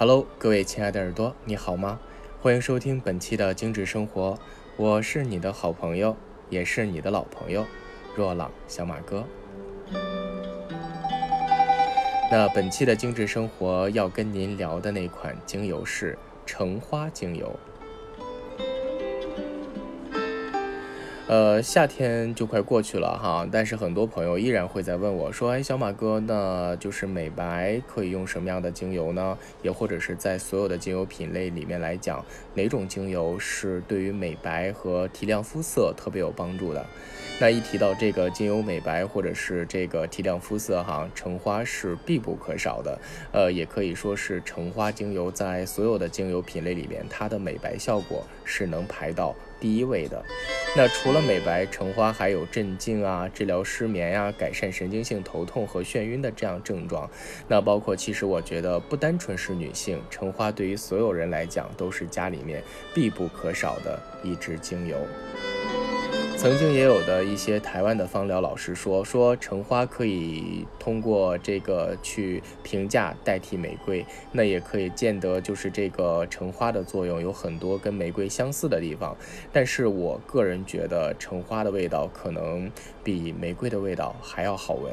Hello，各位亲爱的耳朵，你好吗？欢迎收听本期的精致生活，我是你的好朋友，也是你的老朋友，若朗小马哥。那本期的精致生活要跟您聊的那款精油是橙花精油。呃，夏天就快过去了哈，但是很多朋友依然会在问我说：“哎，小马哥，那就是美白可以用什么样的精油呢？也或者是在所有的精油品类里面来讲，哪种精油是对于美白和提亮肤色特别有帮助的？”那一提到这个精油美白或者是这个提亮肤色哈，橙花是必不可少的。呃，也可以说是橙花精油在所有的精油品类里面，它的美白效果是能排到。第一位的，那除了美白，橙花还有镇静啊、治疗失眠呀、改善神经性头痛和眩晕的这样症状。那包括，其实我觉得不单纯是女性，橙花对于所有人来讲都是家里面必不可少的一支精油。曾经也有的一些台湾的芳疗老师说，说橙花可以通过这个去评价代替玫瑰，那也可以见得就是这个橙花的作用有很多跟玫瑰相似的地方，但是我个人觉得橙花的味道可能比玫瑰的味道还要好闻。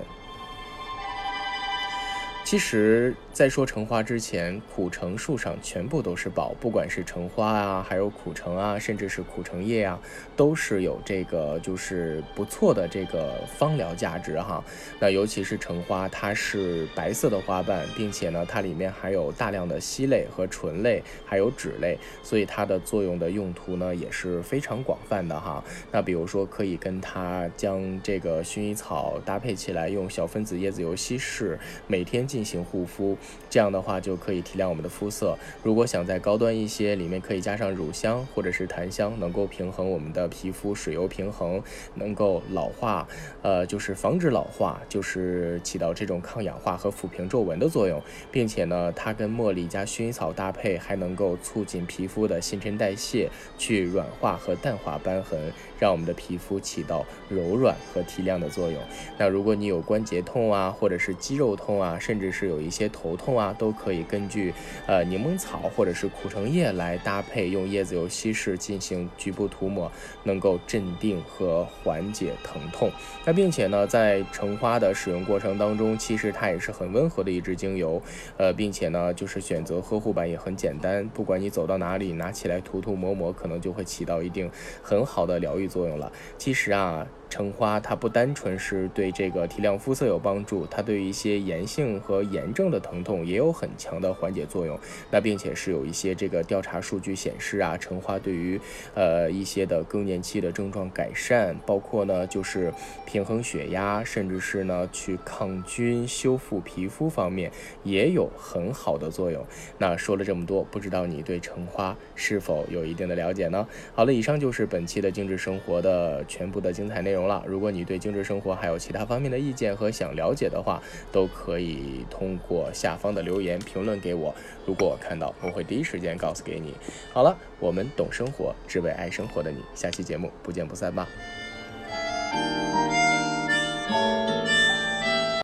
其实，在说橙花之前，苦橙树上全部都是宝，不管是橙花啊，还有苦橙啊，甚至是苦橙叶啊，都是有这个就是不错的这个芳疗价值哈。那尤其是橙花，它是白色的花瓣，并且呢，它里面含有大量的烯类和醇类，还有脂类，所以它的作用的用途呢也是非常广泛的哈。那比如说，可以跟它将这个薰衣草搭配起来，用小分子椰子油稀释，每天。进行护肤，这样的话就可以提亮我们的肤色。如果想再高端一些，里面可以加上乳香或者是檀香，能够平衡我们的皮肤水油平衡，能够老化，呃，就是防止老化，就是起到这种抗氧化和抚平皱纹的作用，并且呢，它跟茉莉加薰衣草搭配，还能够促进皮肤的新陈代谢，去软化和淡化斑痕，让我们的皮肤起到柔软和提亮的作用。那如果你有关节痛啊，或者是肌肉痛啊，甚至是有一些头痛啊，都可以根据呃柠檬草或者是苦橙叶来搭配，用椰子油稀释进行局部涂抹，能够镇定和缓解疼痛。那并且呢，在橙花的使用过程当中，其实它也是很温和的一支精油，呃，并且呢，就是选择呵护版也很简单，不管你走到哪里，拿起来涂涂抹抹，可能就会起到一定很好的疗愈作用了。其实啊。橙花它不单纯是对这个提亮肤色有帮助，它对一些炎性和炎症的疼也有很强的缓解作用。那并且是有一些这个调查数据显示啊，橙花对于呃一些的更年期的症状改善，包括呢就是平衡血压，甚至是呢去抗菌、修复皮肤方面也有很好的作用。那说了这么多，不知道你对橙花是否有一定的了解呢？好了，以上就是本期的精致生活的全部的精彩内容。了。如果你对精致生活还有其他方面的意见和想了解的话，都可以通过下下方的留言评论给我如果我看到我会第一时间告诉给你。好了我们懂生活只为爱生活的你下期节目不见不散吧。